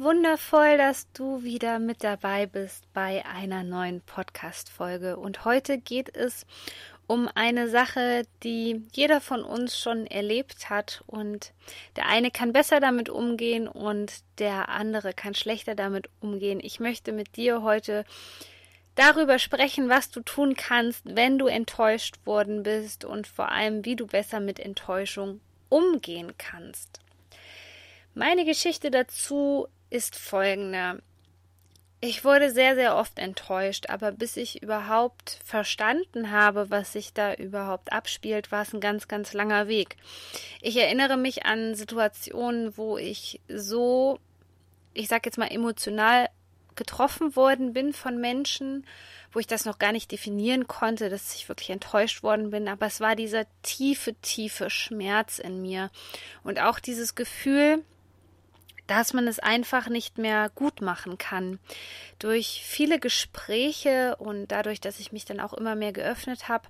Wundervoll, dass du wieder mit dabei bist bei einer neuen Podcast-Folge. Und heute geht es um eine Sache, die jeder von uns schon erlebt hat. Und der eine kann besser damit umgehen und der andere kann schlechter damit umgehen. Ich möchte mit dir heute darüber sprechen, was du tun kannst, wenn du enttäuscht worden bist und vor allem, wie du besser mit Enttäuschung umgehen kannst. Meine Geschichte dazu ist folgende. Ich wurde sehr, sehr oft enttäuscht, aber bis ich überhaupt verstanden habe, was sich da überhaupt abspielt, war es ein ganz, ganz langer Weg. Ich erinnere mich an Situationen, wo ich so, ich sag jetzt mal, emotional getroffen worden bin von Menschen, wo ich das noch gar nicht definieren konnte, dass ich wirklich enttäuscht worden bin, aber es war dieser tiefe, tiefe Schmerz in mir und auch dieses Gefühl, dass man es einfach nicht mehr gut machen kann. Durch viele Gespräche und dadurch, dass ich mich dann auch immer mehr geöffnet habe,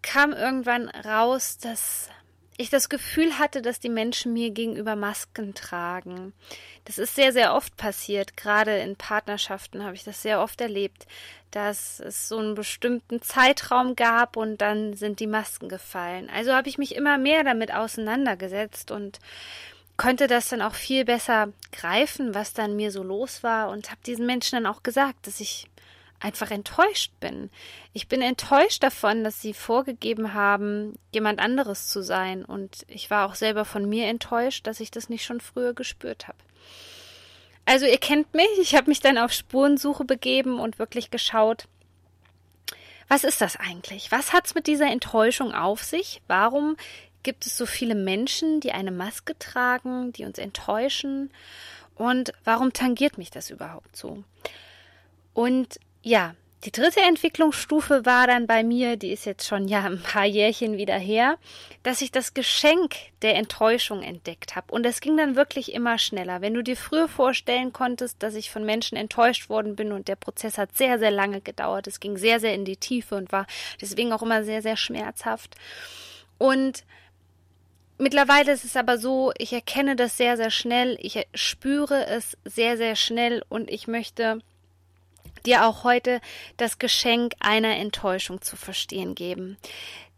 kam irgendwann raus, dass ich das Gefühl hatte, dass die Menschen mir gegenüber Masken tragen. Das ist sehr, sehr oft passiert. Gerade in Partnerschaften habe ich das sehr oft erlebt, dass es so einen bestimmten Zeitraum gab und dann sind die Masken gefallen. Also habe ich mich immer mehr damit auseinandergesetzt und konnte das dann auch viel besser greifen, was dann mir so los war und habe diesen Menschen dann auch gesagt, dass ich einfach enttäuscht bin. Ich bin enttäuscht davon, dass sie vorgegeben haben, jemand anderes zu sein und ich war auch selber von mir enttäuscht, dass ich das nicht schon früher gespürt habe. Also ihr kennt mich, ich habe mich dann auf Spurensuche begeben und wirklich geschaut, was ist das eigentlich? Was hat's mit dieser Enttäuschung auf sich? Warum gibt es so viele Menschen, die eine Maske tragen, die uns enttäuschen? Und warum tangiert mich das überhaupt so? Und ja, die dritte Entwicklungsstufe war dann bei mir, die ist jetzt schon ja ein paar Jährchen wieder her, dass ich das Geschenk der Enttäuschung entdeckt habe. Und es ging dann wirklich immer schneller. Wenn du dir früher vorstellen konntest, dass ich von Menschen enttäuscht worden bin und der Prozess hat sehr, sehr lange gedauert. Es ging sehr, sehr in die Tiefe und war deswegen auch immer sehr, sehr schmerzhaft. Und Mittlerweile ist es aber so, ich erkenne das sehr, sehr schnell, ich spüre es sehr, sehr schnell und ich möchte dir auch heute das Geschenk einer Enttäuschung zu verstehen geben.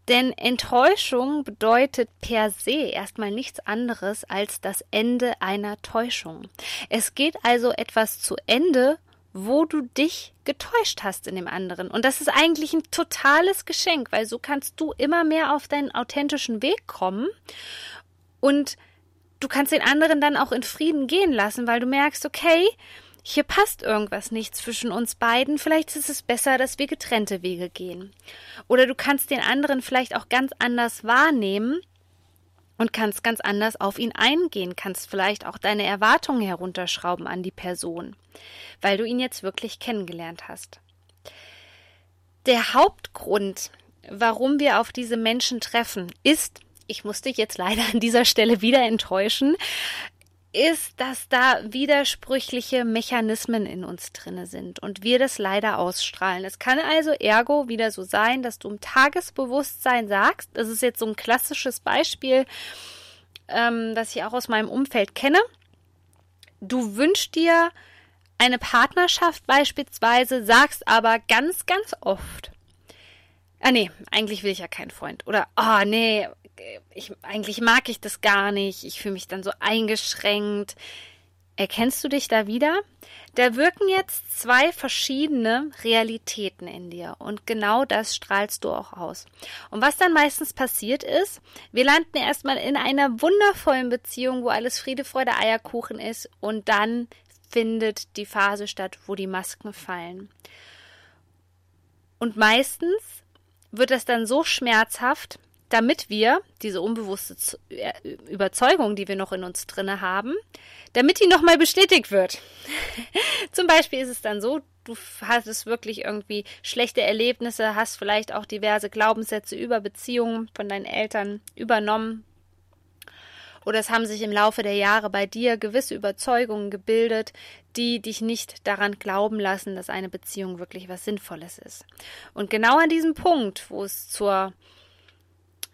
Denn Enttäuschung bedeutet per se erstmal nichts anderes als das Ende einer Täuschung. Es geht also etwas zu Ende, wo du dich getäuscht hast in dem anderen. Und das ist eigentlich ein totales Geschenk, weil so kannst du immer mehr auf deinen authentischen Weg kommen und du kannst den anderen dann auch in Frieden gehen lassen, weil du merkst, okay, hier passt irgendwas nicht zwischen uns beiden, vielleicht ist es besser, dass wir getrennte Wege gehen. Oder du kannst den anderen vielleicht auch ganz anders wahrnehmen und kannst ganz anders auf ihn eingehen, kannst vielleicht auch deine Erwartungen herunterschrauben an die Person, weil du ihn jetzt wirklich kennengelernt hast. Der Hauptgrund, warum wir auf diese Menschen treffen, ist, ich muss dich jetzt leider an dieser Stelle wieder enttäuschen, ist, dass da widersprüchliche Mechanismen in uns drinne sind und wir das leider ausstrahlen. Es kann also ergo wieder so sein, dass du im Tagesbewusstsein sagst, das ist jetzt so ein klassisches Beispiel, ähm, das ich auch aus meinem Umfeld kenne. Du wünschst dir eine Partnerschaft beispielsweise, sagst aber ganz, ganz oft, Ah nee, eigentlich will ich ja keinen Freund. Oder, ah oh, nee, ich, eigentlich mag ich das gar nicht, ich fühle mich dann so eingeschränkt. Erkennst du dich da wieder? Da wirken jetzt zwei verschiedene Realitäten in dir und genau das strahlst du auch aus. Und was dann meistens passiert ist, wir landen erstmal in einer wundervollen Beziehung, wo alles Friede, Freude, Eierkuchen ist und dann findet die Phase statt, wo die Masken fallen. Und meistens wird das dann so schmerzhaft, damit wir diese unbewusste äh, Überzeugung, die wir noch in uns drinne haben, damit die nochmal bestätigt wird. Zum Beispiel ist es dann so, du hattest wirklich irgendwie schlechte Erlebnisse, hast vielleicht auch diverse Glaubenssätze über Beziehungen von deinen Eltern übernommen. Oder es haben sich im Laufe der Jahre bei dir gewisse Überzeugungen gebildet, die dich nicht daran glauben lassen, dass eine Beziehung wirklich was Sinnvolles ist. Und genau an diesem Punkt, wo es zur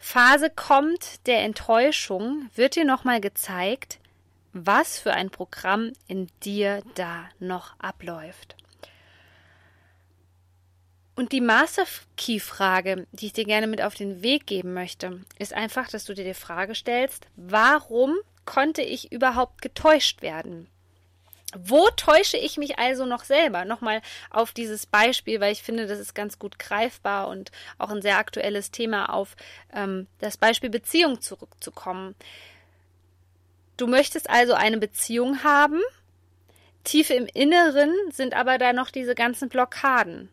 Phase kommt der Enttäuschung, wird dir nochmal gezeigt, was für ein Programm in dir da noch abläuft. Und die Master Key Frage, die ich dir gerne mit auf den Weg geben möchte, ist einfach, dass du dir die Frage stellst, warum konnte ich überhaupt getäuscht werden? Wo täusche ich mich also noch selber? Nochmal auf dieses Beispiel, weil ich finde, das ist ganz gut greifbar und auch ein sehr aktuelles Thema auf ähm, das Beispiel Beziehung zurückzukommen. Du möchtest also eine Beziehung haben, tief im Inneren sind aber da noch diese ganzen Blockaden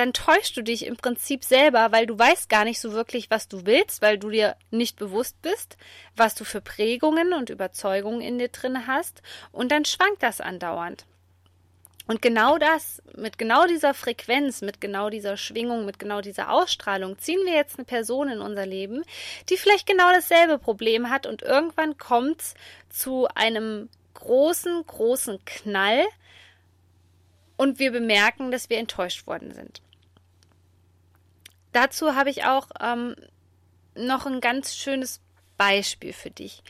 dann täuschst du dich im Prinzip selber, weil du weißt gar nicht so wirklich, was du willst, weil du dir nicht bewusst bist, was du für Prägungen und Überzeugungen in dir drin hast und dann schwankt das andauernd. Und genau das, mit genau dieser Frequenz, mit genau dieser Schwingung, mit genau dieser Ausstrahlung ziehen wir jetzt eine Person in unser Leben, die vielleicht genau dasselbe Problem hat und irgendwann kommt zu einem großen, großen Knall, und wir bemerken, dass wir enttäuscht worden sind. Dazu habe ich auch ähm, noch ein ganz schönes Beispiel für dich.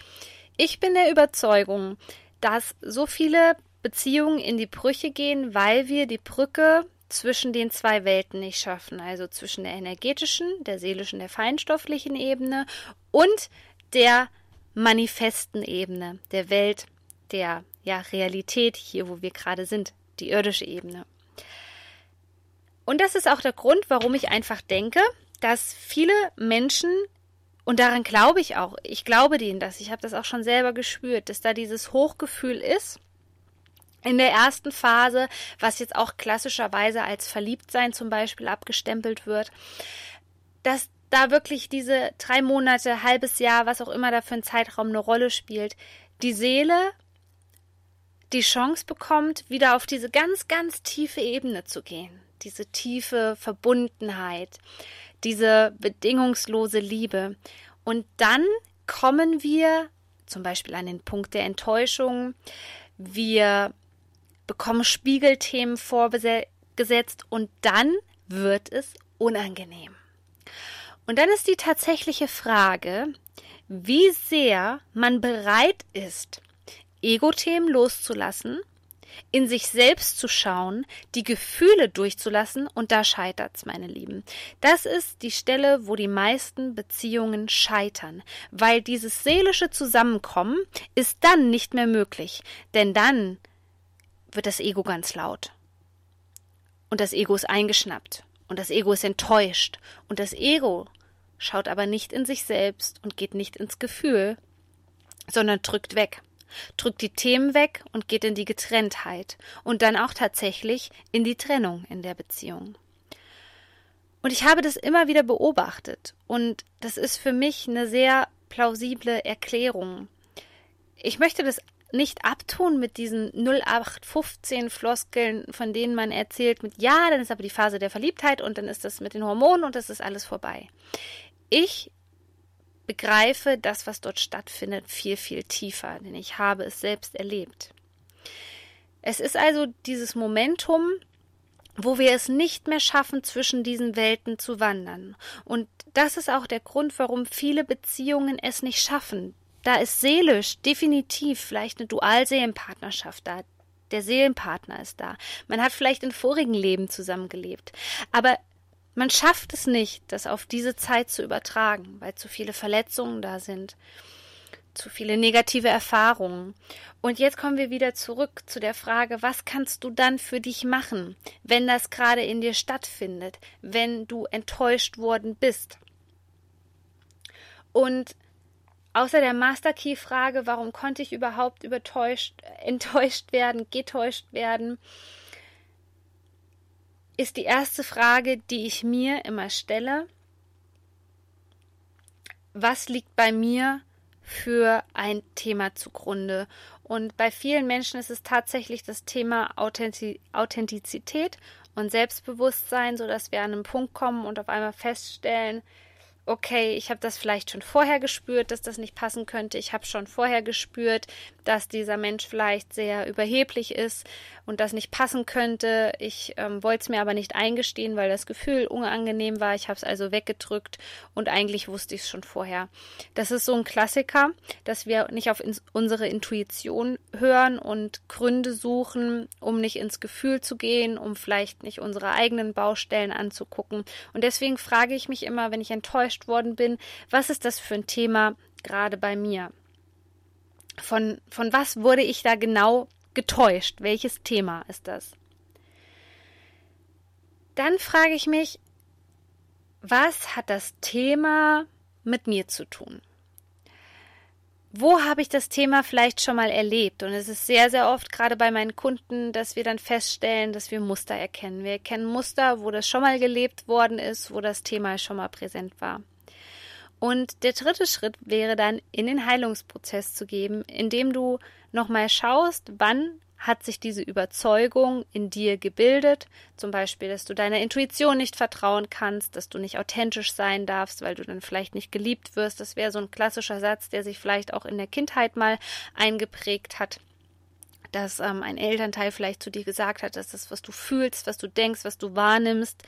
Ich bin der Überzeugung, dass so viele Beziehungen in die Brüche gehen, weil wir die Brücke zwischen den zwei Welten nicht schaffen, also zwischen der energetischen, der seelischen, der feinstofflichen Ebene und der manifesten Ebene, der Welt der ja, Realität hier, wo wir gerade sind, die irdische Ebene. Und das ist auch der Grund, warum ich einfach denke, dass viele Menschen, und daran glaube ich auch, ich glaube denen das, ich habe das auch schon selber gespürt, dass da dieses Hochgefühl ist, in der ersten Phase, was jetzt auch klassischerweise als Verliebtsein zum Beispiel abgestempelt wird, dass da wirklich diese drei Monate, halbes Jahr, was auch immer da für ein Zeitraum eine Rolle spielt, die Seele die Chance bekommt, wieder auf diese ganz, ganz tiefe Ebene zu gehen. Diese tiefe Verbundenheit, diese bedingungslose Liebe. Und dann kommen wir zum Beispiel an den Punkt der Enttäuschung. Wir bekommen Spiegelthemen vorgesetzt und dann wird es unangenehm. Und dann ist die tatsächliche Frage, wie sehr man bereit ist, Ego-Themen loszulassen, in sich selbst zu schauen, die Gefühle durchzulassen und da scheitert's, meine Lieben. Das ist die Stelle, wo die meisten Beziehungen scheitern, weil dieses seelische Zusammenkommen ist dann nicht mehr möglich, denn dann wird das Ego ganz laut. Und das Ego ist eingeschnappt und das Ego ist enttäuscht und das Ego schaut aber nicht in sich selbst und geht nicht ins Gefühl, sondern drückt weg drückt die Themen weg und geht in die Getrenntheit und dann auch tatsächlich in die Trennung in der Beziehung. Und ich habe das immer wieder beobachtet und das ist für mich eine sehr plausible Erklärung. Ich möchte das nicht abtun mit diesen 0815 Floskeln, von denen man erzählt mit ja, dann ist aber die Phase der Verliebtheit und dann ist das mit den Hormonen und das ist alles vorbei. Ich begreife das, was dort stattfindet, viel, viel tiefer, denn ich habe es selbst erlebt. Es ist also dieses Momentum, wo wir es nicht mehr schaffen, zwischen diesen Welten zu wandern. Und das ist auch der Grund, warum viele Beziehungen es nicht schaffen. Da ist seelisch definitiv vielleicht eine Dualseelenpartnerschaft da. Der Seelenpartner ist da. Man hat vielleicht in vorigen Leben zusammengelebt. Aber man schafft es nicht, das auf diese Zeit zu übertragen, weil zu viele Verletzungen da sind, zu viele negative Erfahrungen. Und jetzt kommen wir wieder zurück zu der Frage, was kannst du dann für dich machen, wenn das gerade in dir stattfindet, wenn du enttäuscht worden bist? Und außer der Master Key Frage, warum konnte ich überhaupt übertäuscht, enttäuscht werden, getäuscht werden, ist die erste Frage, die ich mir immer stelle, was liegt bei mir für ein Thema zugrunde. Und bei vielen Menschen ist es tatsächlich das Thema Authentizität und Selbstbewusstsein, sodass wir an einen Punkt kommen und auf einmal feststellen, okay, ich habe das vielleicht schon vorher gespürt, dass das nicht passen könnte. Ich habe schon vorher gespürt, dass dieser Mensch vielleicht sehr überheblich ist und das nicht passen könnte. Ich ähm, wollte es mir aber nicht eingestehen, weil das Gefühl unangenehm war. Ich habe es also weggedrückt und eigentlich wusste ich es schon vorher. Das ist so ein Klassiker, dass wir nicht auf ins unsere Intuition hören und Gründe suchen, um nicht ins Gefühl zu gehen, um vielleicht nicht unsere eigenen Baustellen anzugucken. Und deswegen frage ich mich immer, wenn ich enttäuscht worden bin, was ist das für ein Thema gerade bei mir? Von, von was wurde ich da genau getäuscht? Welches Thema ist das? Dann frage ich mich, was hat das Thema mit mir zu tun? Wo habe ich das Thema vielleicht schon mal erlebt? Und es ist sehr, sehr oft gerade bei meinen Kunden, dass wir dann feststellen, dass wir Muster erkennen. Wir erkennen Muster, wo das schon mal gelebt worden ist, wo das Thema schon mal präsent war. Und der dritte Schritt wäre dann, in den Heilungsprozess zu geben, indem du nochmal schaust, wann hat sich diese Überzeugung in dir gebildet, zum Beispiel, dass du deiner Intuition nicht vertrauen kannst, dass du nicht authentisch sein darfst, weil du dann vielleicht nicht geliebt wirst. Das wäre so ein klassischer Satz, der sich vielleicht auch in der Kindheit mal eingeprägt hat dass ähm, ein Elternteil vielleicht zu dir gesagt hat, dass das, was du fühlst, was du denkst, was du wahrnimmst,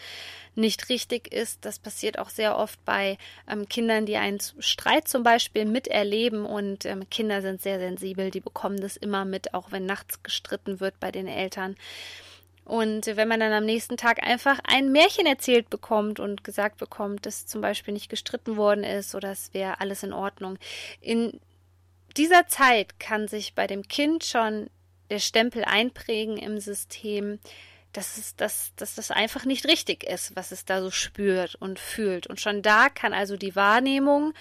nicht richtig ist. Das passiert auch sehr oft bei ähm, Kindern, die einen Streit zum Beispiel miterleben und ähm, Kinder sind sehr sensibel, die bekommen das immer mit, auch wenn nachts gestritten wird bei den Eltern. Und wenn man dann am nächsten Tag einfach ein Märchen erzählt bekommt und gesagt bekommt, dass zum Beispiel nicht gestritten worden ist oder es wäre alles in Ordnung, in dieser Zeit kann sich bei dem Kind schon der Stempel einprägen im System, dass, es, dass, dass das einfach nicht richtig ist, was es da so spürt und fühlt. Und schon da kann also die Wahrnehmung,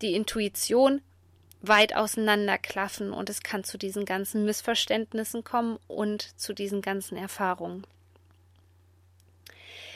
die Intuition weit auseinanderklaffen und es kann zu diesen ganzen Missverständnissen kommen und zu diesen ganzen Erfahrungen.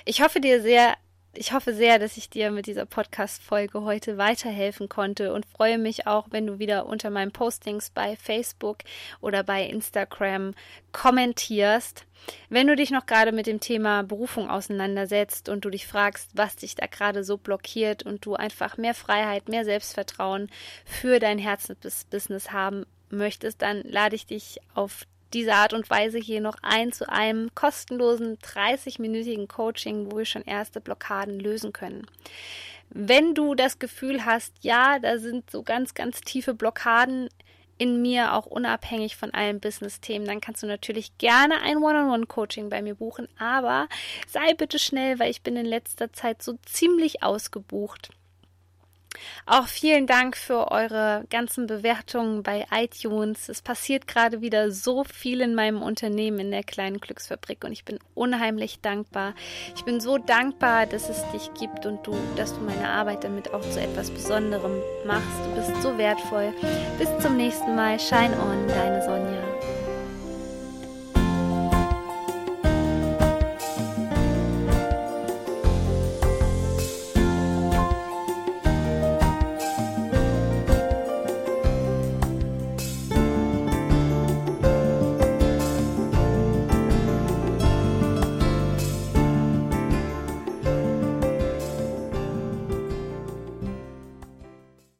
Ich hoffe dir sehr, ich hoffe sehr, dass ich dir mit dieser Podcast-Folge heute weiterhelfen konnte und freue mich auch, wenn du wieder unter meinen Postings bei Facebook oder bei Instagram kommentierst. Wenn du dich noch gerade mit dem Thema Berufung auseinandersetzt und du dich fragst, was dich da gerade so blockiert und du einfach mehr Freiheit, mehr Selbstvertrauen für dein Herzensbusiness haben möchtest, dann lade ich dich auf diese Art und Weise hier noch ein zu einem kostenlosen 30-minütigen Coaching, wo wir schon erste Blockaden lösen können. Wenn du das Gefühl hast, ja, da sind so ganz, ganz tiefe Blockaden in mir, auch unabhängig von allen Business-Themen, dann kannst du natürlich gerne ein One-on-One-Coaching bei mir buchen, aber sei bitte schnell, weil ich bin in letzter Zeit so ziemlich ausgebucht. Auch vielen Dank für eure ganzen Bewertungen bei iTunes. Es passiert gerade wieder so viel in meinem Unternehmen in der kleinen Glücksfabrik und ich bin unheimlich dankbar. Ich bin so dankbar, dass es dich gibt und du, dass du meine Arbeit damit auch zu etwas Besonderem machst. Du bist so wertvoll. Bis zum nächsten Mal. Shine on, deine.